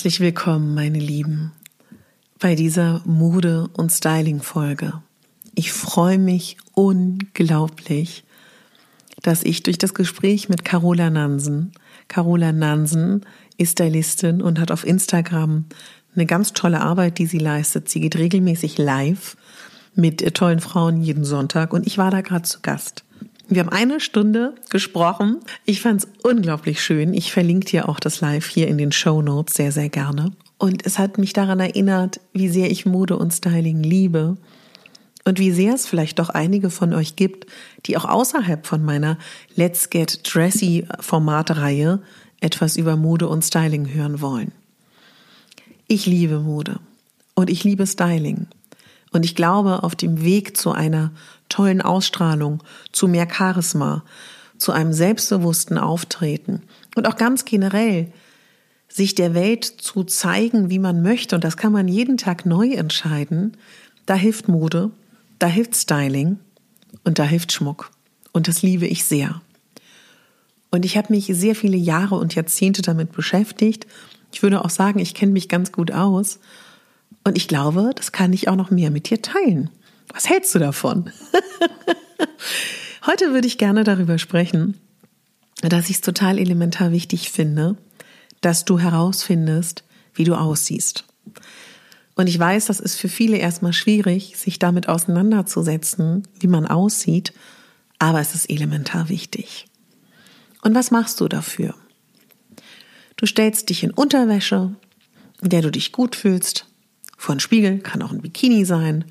Herzlich willkommen, meine Lieben, bei dieser Mode- und Styling-Folge. Ich freue mich unglaublich, dass ich durch das Gespräch mit Carola Nansen, Carola Nansen ist Stylistin und hat auf Instagram eine ganz tolle Arbeit, die sie leistet. Sie geht regelmäßig live mit tollen Frauen jeden Sonntag und ich war da gerade zu Gast. Wir haben eine Stunde gesprochen. Ich fand es unglaublich schön. Ich verlinke dir auch das Live hier in den Show Notes sehr, sehr gerne. Und es hat mich daran erinnert, wie sehr ich Mode und Styling liebe und wie sehr es vielleicht doch einige von euch gibt, die auch außerhalb von meiner Let's Get Dressy Formatreihe etwas über Mode und Styling hören wollen. Ich liebe Mode und ich liebe Styling. Und ich glaube, auf dem Weg zu einer tollen Ausstrahlung, zu mehr Charisma, zu einem selbstbewussten Auftreten und auch ganz generell sich der Welt zu zeigen, wie man möchte, und das kann man jeden Tag neu entscheiden, da hilft Mode, da hilft Styling und da hilft Schmuck. Und das liebe ich sehr. Und ich habe mich sehr viele Jahre und Jahrzehnte damit beschäftigt. Ich würde auch sagen, ich kenne mich ganz gut aus. Und ich glaube, das kann ich auch noch mehr mit dir teilen. Was hältst du davon? Heute würde ich gerne darüber sprechen, dass ich es total elementar wichtig finde, dass du herausfindest, wie du aussiehst. Und ich weiß, das ist für viele erstmal schwierig, sich damit auseinanderzusetzen, wie man aussieht, aber es ist elementar wichtig. Und was machst du dafür? Du stellst dich in Unterwäsche, in der du dich gut fühlst, vor einen Spiegel, kann auch ein Bikini sein,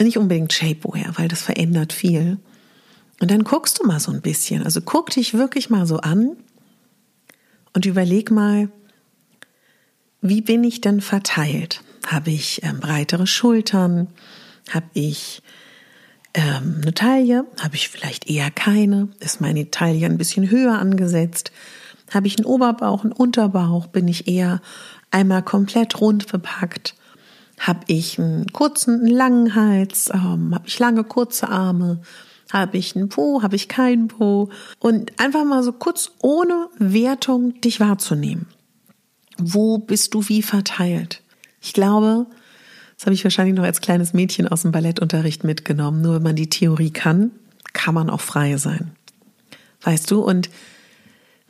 nicht unbedingt Shapewear, weil das verändert viel. Und dann guckst du mal so ein bisschen. Also guck dich wirklich mal so an und überleg mal, wie bin ich denn verteilt? Habe ich ähm, breitere Schultern? Habe ich ähm, eine Taille? Habe ich vielleicht eher keine? Ist meine Taille ein bisschen höher angesetzt? Habe ich einen Oberbauch, einen Unterbauch? Bin ich eher einmal komplett rund bepackt? Habe ich einen kurzen, einen langen Hals? Ähm, habe ich lange, kurze Arme? Habe ich einen Po? Habe ich keinen Po? Und einfach mal so kurz ohne Wertung dich wahrzunehmen. Wo bist du wie verteilt? Ich glaube, das habe ich wahrscheinlich noch als kleines Mädchen aus dem Ballettunterricht mitgenommen. Nur wenn man die Theorie kann, kann man auch frei sein. Weißt du? Und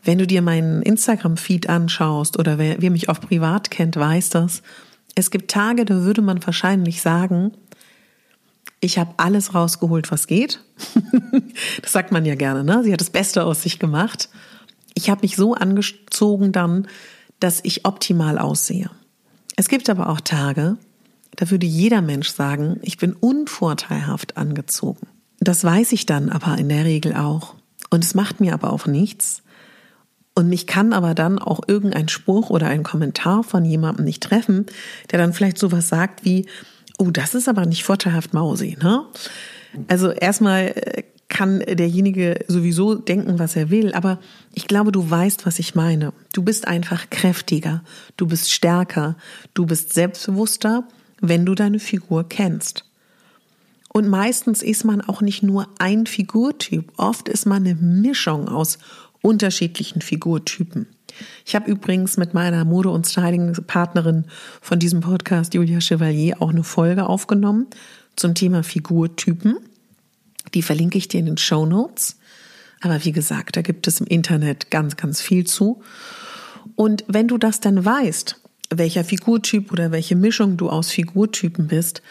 wenn du dir meinen Instagram-Feed anschaust oder wer, wer mich auch privat kennt, weiß das, es gibt Tage, da würde man wahrscheinlich sagen, ich habe alles rausgeholt, was geht. das sagt man ja gerne, ne? Sie hat das Beste aus sich gemacht. Ich habe mich so angezogen dann, dass ich optimal aussehe. Es gibt aber auch Tage, da würde jeder Mensch sagen, ich bin unvorteilhaft angezogen. Das weiß ich dann aber in der Regel auch. Und es macht mir aber auch nichts, und mich kann aber dann auch irgendein Spruch oder ein Kommentar von jemandem nicht treffen, der dann vielleicht sowas sagt wie, oh, das ist aber nicht vorteilhaft Mausi, ne? Also erstmal äh, kann derjenige sowieso denken, was er will, aber ich glaube, du weißt, was ich meine. Du bist einfach kräftiger, du bist stärker, du bist selbstbewusster, wenn du deine Figur kennst. Und meistens ist man auch nicht nur ein Figurtyp. Oft ist man eine Mischung aus unterschiedlichen Figurtypen. Ich habe übrigens mit meiner Mode- und Styling-Partnerin von diesem Podcast, Julia Chevalier, auch eine Folge aufgenommen zum Thema Figurtypen. Die verlinke ich dir in den Show Notes. Aber wie gesagt, da gibt es im Internet ganz, ganz viel zu. Und wenn du das dann weißt, welcher Figurtyp oder welche Mischung du aus Figurtypen bist,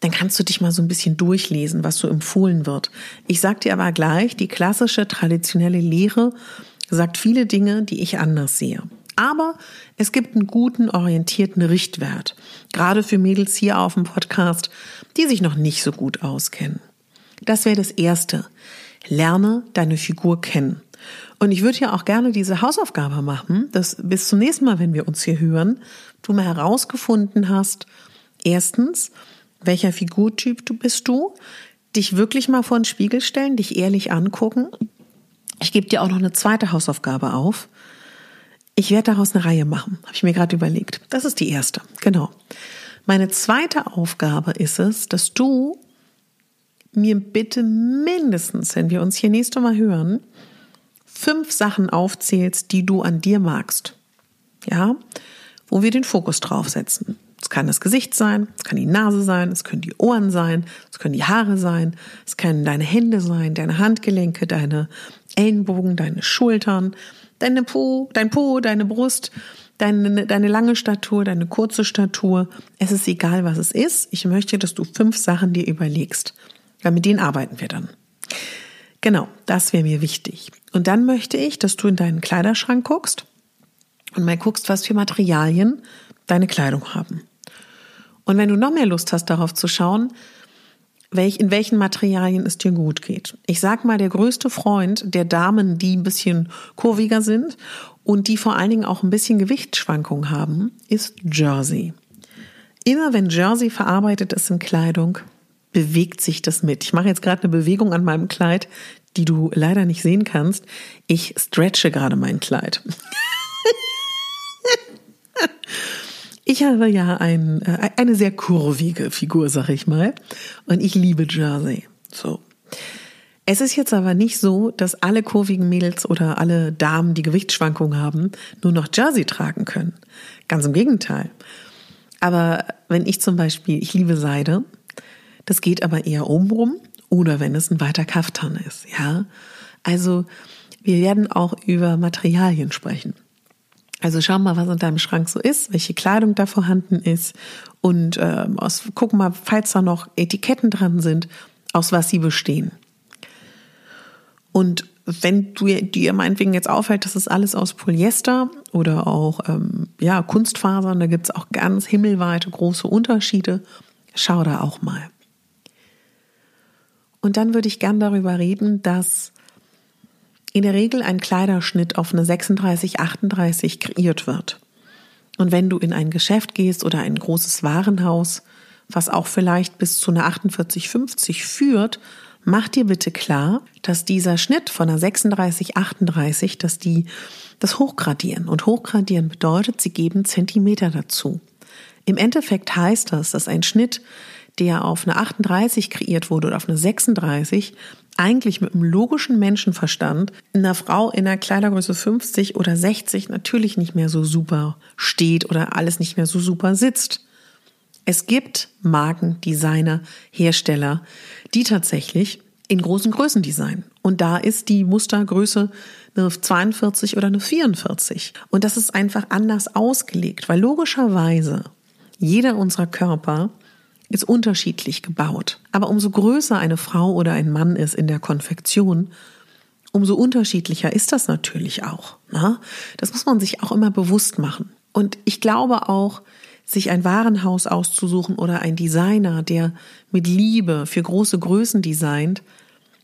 dann kannst du dich mal so ein bisschen durchlesen, was so empfohlen wird. Ich sag dir aber gleich, die klassische traditionelle Lehre sagt viele Dinge, die ich anders sehe. Aber es gibt einen guten, orientierten Richtwert. Gerade für Mädels hier auf dem Podcast, die sich noch nicht so gut auskennen. Das wäre das Erste. Lerne deine Figur kennen. Und ich würde ja auch gerne diese Hausaufgabe machen, dass bis zum nächsten Mal, wenn wir uns hier hören, du mal herausgefunden hast, erstens, welcher Figurtyp du bist du, dich wirklich mal vor den Spiegel stellen, dich ehrlich angucken. Ich gebe dir auch noch eine zweite Hausaufgabe auf. Ich werde daraus eine Reihe machen, habe ich mir gerade überlegt. Das ist die erste, genau. Meine zweite Aufgabe ist es, dass du mir bitte mindestens, wenn wir uns hier nächste Mal hören, fünf Sachen aufzählst, die du an dir magst. Ja, wo wir den Fokus drauf setzen. Kann das Gesicht sein, es kann die Nase sein, es können die Ohren sein, es können die Haare sein, es können deine Hände sein, deine Handgelenke, deine Ellenbogen, deine Schultern, deine Po, dein Po, deine Brust, deine, deine lange Statur, deine kurze Statur. Es ist egal, was es ist. Ich möchte, dass du fünf Sachen dir überlegst. Weil mit denen arbeiten wir dann. Genau, das wäre mir wichtig. Und dann möchte ich, dass du in deinen Kleiderschrank guckst und mal guckst, was für Materialien deine Kleidung haben. Und wenn du noch mehr Lust hast, darauf zu schauen, welch, in welchen Materialien es dir gut geht. Ich sag mal, der größte Freund der Damen, die ein bisschen kurviger sind und die vor allen Dingen auch ein bisschen Gewichtsschwankungen haben, ist Jersey. Immer wenn Jersey verarbeitet ist in Kleidung, bewegt sich das mit. Ich mache jetzt gerade eine Bewegung an meinem Kleid, die du leider nicht sehen kannst. Ich stretche gerade mein Kleid. Ich habe ja ein, äh, eine sehr kurvige Figur, sag ich mal. Und ich liebe Jersey. So. Es ist jetzt aber nicht so, dass alle kurvigen Mädels oder alle Damen, die Gewichtsschwankungen haben, nur noch Jersey tragen können. Ganz im Gegenteil. Aber wenn ich zum Beispiel, ich liebe Seide, das geht aber eher obenrum oder wenn es ein weiter Kaftan ist, ja. Also, wir werden auch über Materialien sprechen. Also schau mal, was in deinem Schrank so ist, welche Kleidung da vorhanden ist und äh, aus, guck mal, falls da noch Etiketten dran sind, aus was sie bestehen. Und wenn du dir meinetwegen jetzt auffällt, das ist alles aus Polyester oder auch ähm, ja Kunstfasern, da gibt's auch ganz himmelweite große Unterschiede. Schau da auch mal. Und dann würde ich gern darüber reden, dass in der Regel ein Kleiderschnitt auf eine 36, 38 kreiert wird. Und wenn du in ein Geschäft gehst oder ein großes Warenhaus, was auch vielleicht bis zu einer 48, 50 führt, mach dir bitte klar, dass dieser Schnitt von einer 36, 38, dass die das hochgradieren. Und hochgradieren bedeutet, sie geben Zentimeter dazu. Im Endeffekt heißt das, dass ein Schnitt, der auf eine 38 kreiert wurde oder auf eine 36, eigentlich mit einem logischen Menschenverstand einer Frau in einer Kleidergröße 50 oder 60 natürlich nicht mehr so super steht oder alles nicht mehr so super sitzt. Es gibt Marken, Designer, Hersteller, die tatsächlich in großen Größen designen. Und da ist die Mustergröße eine 42 oder eine 44. Und das ist einfach anders ausgelegt, weil logischerweise jeder unserer Körper ist unterschiedlich gebaut. Aber umso größer eine Frau oder ein Mann ist in der Konfektion, umso unterschiedlicher ist das natürlich auch. Na? Das muss man sich auch immer bewusst machen. Und ich glaube auch, sich ein Warenhaus auszusuchen oder ein Designer, der mit Liebe für große Größen designt,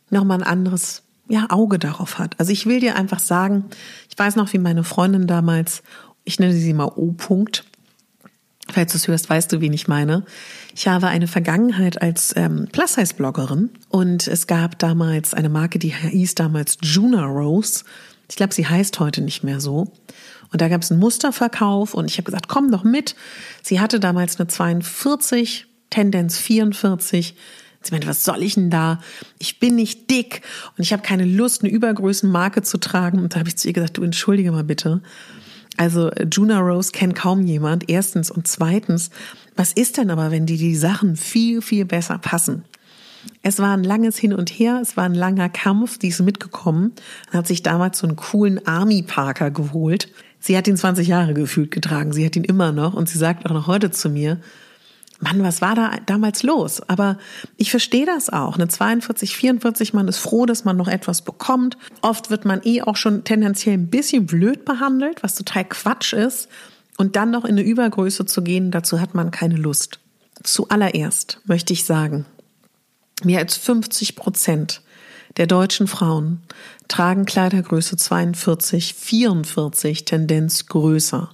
nochmal ein anderes ja, Auge darauf hat. Also ich will dir einfach sagen, ich weiß noch, wie meine Freundin damals, ich nenne sie mal O. Falls du es hörst, weißt du, wen ich meine. Ich habe eine Vergangenheit als ähm, Plus-Size-Bloggerin und es gab damals eine Marke, die hieß damals Juna Rose. Ich glaube, sie heißt heute nicht mehr so. Und da gab es einen Musterverkauf und ich habe gesagt, komm doch mit. Sie hatte damals eine 42, Tendenz 44, Sie meinte, was soll ich denn da? Ich bin nicht dick und ich habe keine Lust, eine Übergrößenmarke zu tragen. Und da habe ich zu ihr gesagt, du entschuldige mal bitte. Also Juna Rose kennt kaum jemand, erstens. Und zweitens, was ist denn aber, wenn die die Sachen viel, viel besser passen? Es war ein langes Hin und Her, es war ein langer Kampf, die ist mitgekommen hat sich damals so einen coolen Army Parker geholt. Sie hat ihn 20 Jahre gefühlt getragen, sie hat ihn immer noch und sie sagt auch noch heute zu mir, Mann, was war da damals los? Aber ich verstehe das auch. Eine 42, 44, man ist froh, dass man noch etwas bekommt. Oft wird man eh auch schon tendenziell ein bisschen blöd behandelt, was total Quatsch ist. Und dann noch in eine Übergröße zu gehen, dazu hat man keine Lust. Zuallererst möchte ich sagen, Mehr als 50 Prozent der deutschen Frauen tragen Kleidergröße 42, 44, Tendenz größer.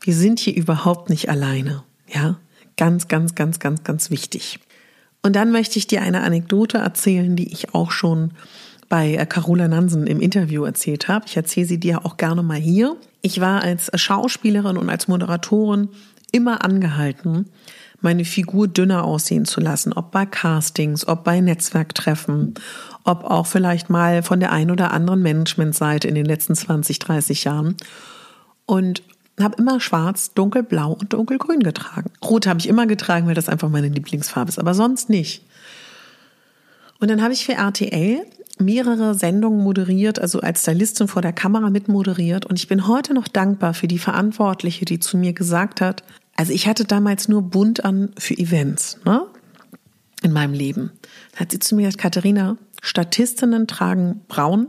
Wir sind hier überhaupt nicht alleine. Ja, ganz, ganz, ganz, ganz, ganz wichtig. Und dann möchte ich dir eine Anekdote erzählen, die ich auch schon bei äh, Carola Nansen im Interview erzählt habe. Ich erzähle sie dir auch gerne mal hier. Ich war als Schauspielerin und als Moderatorin immer angehalten, meine Figur dünner aussehen zu lassen, ob bei Castings, ob bei Netzwerktreffen, ob auch vielleicht mal von der einen oder anderen Managementseite in den letzten 20, 30 Jahren. Und habe immer schwarz, dunkelblau und dunkelgrün getragen. Rot habe ich immer getragen, weil das einfach meine Lieblingsfarbe ist, aber sonst nicht. Und dann habe ich für RTL mehrere Sendungen moderiert, also als Stylistin vor der Kamera mitmoderiert. Und ich bin heute noch dankbar für die Verantwortliche, die zu mir gesagt hat, also ich hatte damals nur bunt an für Events, ne? In meinem Leben. Da hat sie zu mir gesagt, Katharina, Statistinnen tragen braun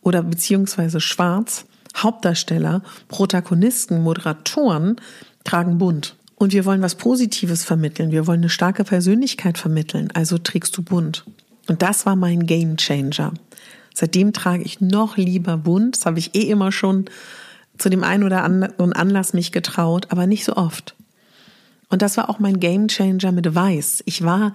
oder beziehungsweise schwarz. Hauptdarsteller, Protagonisten, Moderatoren tragen bunt. Und wir wollen was Positives vermitteln. Wir wollen eine starke Persönlichkeit vermitteln. Also trägst du bunt. Und das war mein Game Changer. Seitdem trage ich noch lieber bunt. Das habe ich eh immer schon zu dem einen oder anderen Anlass mich getraut, aber nicht so oft. Und das war auch mein Gamechanger mit Weiß. Ich war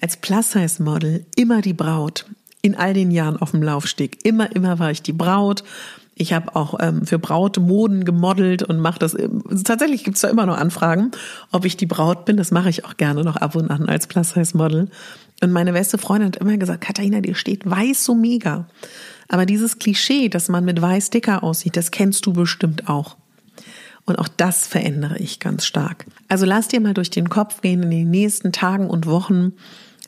als Plus-Size-Model immer die Braut. In all den Jahren auf dem Laufsteg. Immer, immer war ich die Braut. Ich habe auch ähm, für Brautmoden gemodelt und mache das. Also tatsächlich gibt es da immer noch Anfragen, ob ich die Braut bin. Das mache ich auch gerne noch ab und an als Plus-Size-Model. Und meine beste Freundin hat immer gesagt, Katharina, dir steht weiß so mega. Aber dieses Klischee, dass man mit weiß dicker aussieht, das kennst du bestimmt auch. Und auch das verändere ich ganz stark. Also lass dir mal durch den Kopf gehen in den nächsten Tagen und Wochen.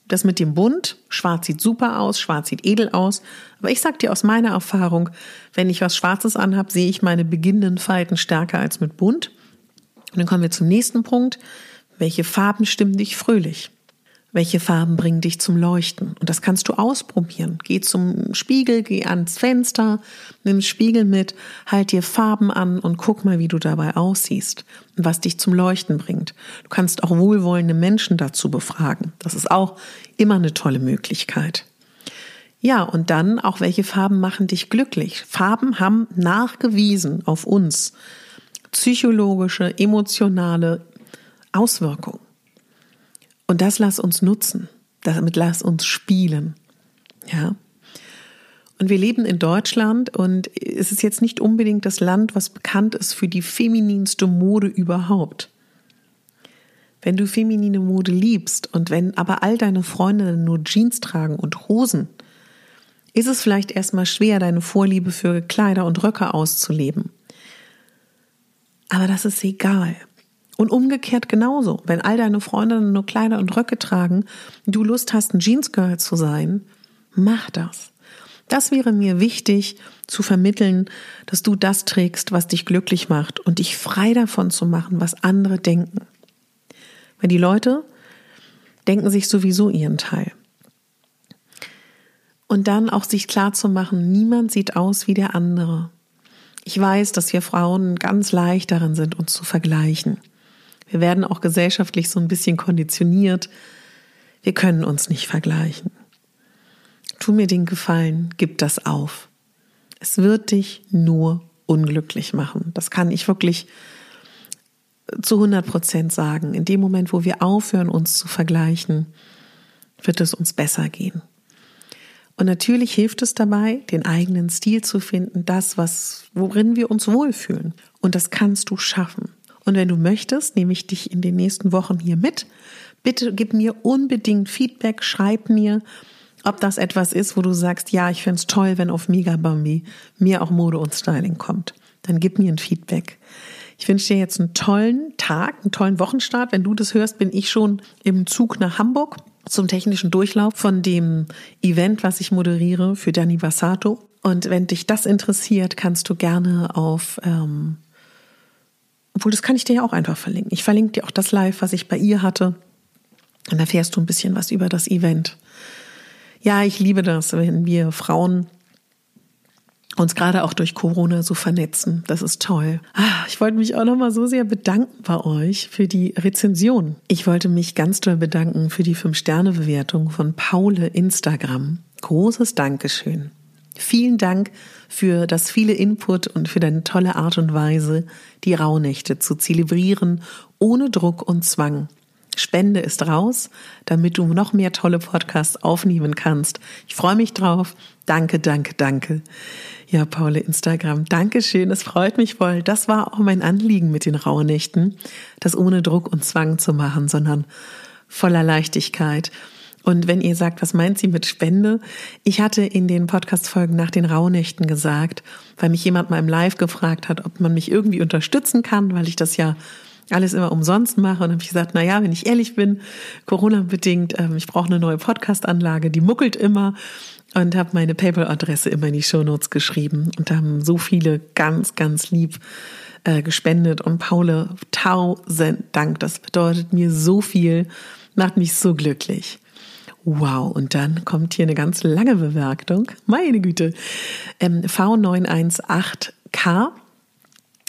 Das mit dem Bunt, schwarz sieht super aus, schwarz sieht edel aus. Aber ich sag dir aus meiner Erfahrung, wenn ich was Schwarzes anhab, sehe ich meine beginnenden Falten stärker als mit Bunt. Und dann kommen wir zum nächsten Punkt. Welche Farben stimmen dich fröhlich? Welche Farben bringen dich zum Leuchten. Und das kannst du ausprobieren. Geh zum Spiegel, geh ans Fenster, nimm Spiegel mit, halt dir Farben an und guck mal, wie du dabei aussiehst und was dich zum Leuchten bringt. Du kannst auch wohlwollende Menschen dazu befragen. Das ist auch immer eine tolle Möglichkeit. Ja, und dann auch, welche Farben machen dich glücklich? Farben haben nachgewiesen auf uns psychologische, emotionale Auswirkungen. Und das lass uns nutzen. Damit lass uns spielen. Ja. Und wir leben in Deutschland und es ist jetzt nicht unbedingt das Land, was bekannt ist für die femininste Mode überhaupt. Wenn du feminine Mode liebst und wenn aber all deine Freundinnen nur Jeans tragen und Hosen, ist es vielleicht erstmal schwer, deine Vorliebe für Kleider und Röcke auszuleben. Aber das ist egal. Und umgekehrt genauso. Wenn all deine Freundinnen nur Kleider und Röcke tragen, du Lust hast, ein Jeansgirl zu sein, mach das. Das wäre mir wichtig zu vermitteln, dass du das trägst, was dich glücklich macht und dich frei davon zu machen, was andere denken. Weil die Leute denken sich sowieso ihren Teil. Und dann auch sich klar zu machen, niemand sieht aus wie der andere. Ich weiß, dass wir Frauen ganz leicht darin sind, uns zu vergleichen. Wir werden auch gesellschaftlich so ein bisschen konditioniert. Wir können uns nicht vergleichen. Tu mir den Gefallen, gib das auf. Es wird dich nur unglücklich machen. Das kann ich wirklich zu 100 Prozent sagen. In dem Moment, wo wir aufhören, uns zu vergleichen, wird es uns besser gehen. Und natürlich hilft es dabei, den eigenen Stil zu finden, das, was, worin wir uns wohlfühlen. Und das kannst du schaffen. Und wenn du möchtest, nehme ich dich in den nächsten Wochen hier mit Bitte gib mir unbedingt Feedback, schreib mir, ob das etwas ist, wo du sagst, ja, ich finde es toll, wenn auf Mega Bambi mir auch Mode und Styling kommt. Dann gib mir ein Feedback. Ich wünsche dir jetzt einen tollen Tag, einen tollen Wochenstart. Wenn du das hörst, bin ich schon im Zug nach Hamburg zum technischen Durchlauf von dem Event, was ich moderiere für Dani Bassato. Und wenn dich das interessiert, kannst du gerne auf, ähm, obwohl das kann ich dir ja auch einfach verlinken. Ich verlinke dir auch das Live, was ich bei ihr hatte. Dann erfährst du ein bisschen was über das Event. Ja, ich liebe das, wenn wir Frauen uns gerade auch durch Corona so vernetzen. Das ist toll. Ah, ich wollte mich auch noch mal so sehr bedanken bei euch für die Rezension. Ich wollte mich ganz toll bedanken für die 5-Sterne-Bewertung von Paule Instagram. Großes Dankeschön. Vielen Dank für das viele Input und für deine tolle Art und Weise, die Rauhnächte zu zelebrieren, ohne Druck und Zwang. Spende ist raus, damit du noch mehr tolle Podcasts aufnehmen kannst. Ich freue mich drauf. Danke, danke, danke. Ja, Paule, Instagram, Dankeschön. Es freut mich voll. Das war auch mein Anliegen mit den Rauhnächten, das ohne Druck und Zwang zu machen, sondern voller Leichtigkeit. Und wenn ihr sagt, was meint sie mit Spende? Ich hatte in den Podcast-Folgen nach den Rauhnächten gesagt, weil mich jemand mal im Live gefragt hat, ob man mich irgendwie unterstützen kann, weil ich das ja alles immer umsonst mache. Und habe ich gesagt, na ja, wenn ich ehrlich bin, Corona-bedingt, ähm, ich brauche eine neue Podcast-Anlage, die muckelt immer und habe meine PayPal-Adresse immer in die Shownotes geschrieben. Und da haben so viele ganz, ganz lieb äh, gespendet. Und Paule, tausend Dank. Das bedeutet mir so viel, macht mich so glücklich. Wow, und dann kommt hier eine ganz lange Bewertung. Meine Güte. Ähm, V918K,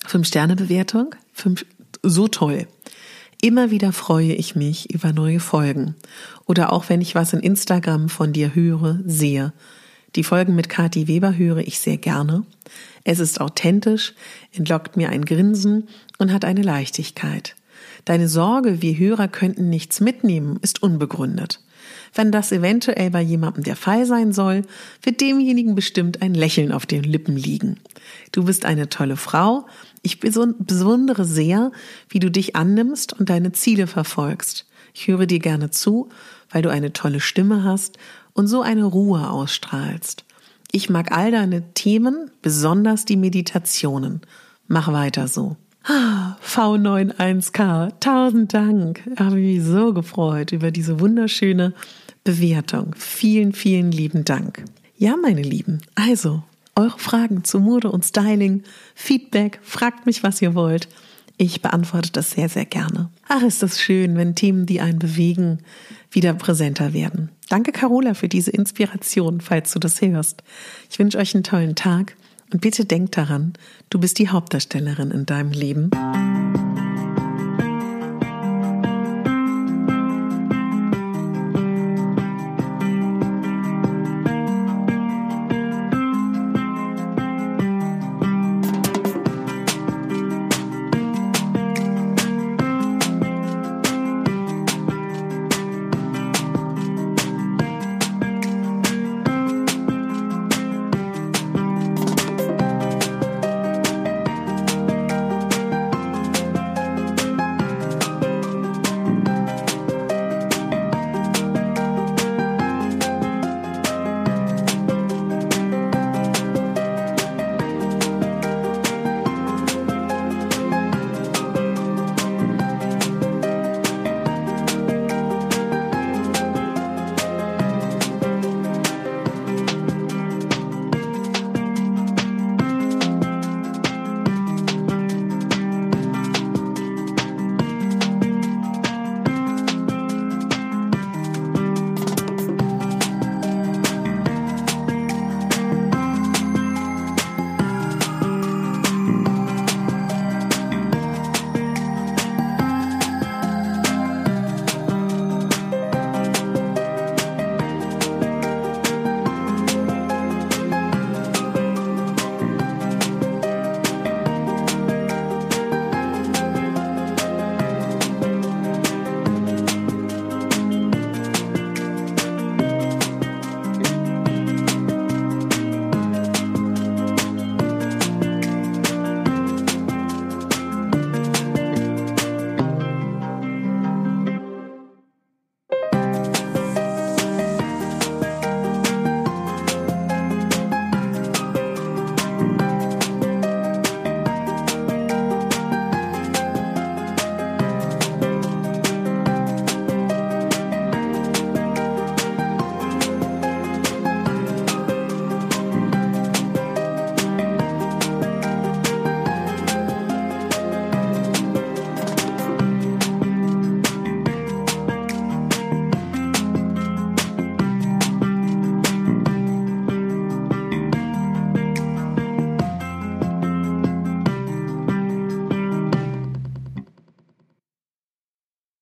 5-Sterne-Bewertung. So toll. Immer wieder freue ich mich über neue Folgen. Oder auch wenn ich was in Instagram von dir höre, sehe. Die Folgen mit Kati Weber höre ich sehr gerne. Es ist authentisch, entlockt mir ein Grinsen und hat eine Leichtigkeit. Deine Sorge, wir Hörer könnten nichts mitnehmen, ist unbegründet. Wenn das eventuell bei jemandem der Fall sein soll, wird demjenigen bestimmt ein Lächeln auf den Lippen liegen. Du bist eine tolle Frau. Ich bewundere sehr, wie du dich annimmst und deine Ziele verfolgst. Ich höre dir gerne zu, weil du eine tolle Stimme hast und so eine Ruhe ausstrahlst. Ich mag all deine Themen, besonders die Meditationen. Mach weiter so. V91K, tausend Dank. Habe mich so gefreut über diese wunderschöne Bewertung. Vielen, vielen lieben Dank. Ja, meine Lieben, also eure Fragen zu Mode und Styling, Feedback, fragt mich, was ihr wollt. Ich beantworte das sehr, sehr gerne. Ach, ist das schön, wenn Themen, die einen bewegen, wieder präsenter werden. Danke, Carola, für diese Inspiration, falls du das hörst. Ich wünsche euch einen tollen Tag und bitte denkt daran, du bist die Hauptdarstellerin in deinem Leben.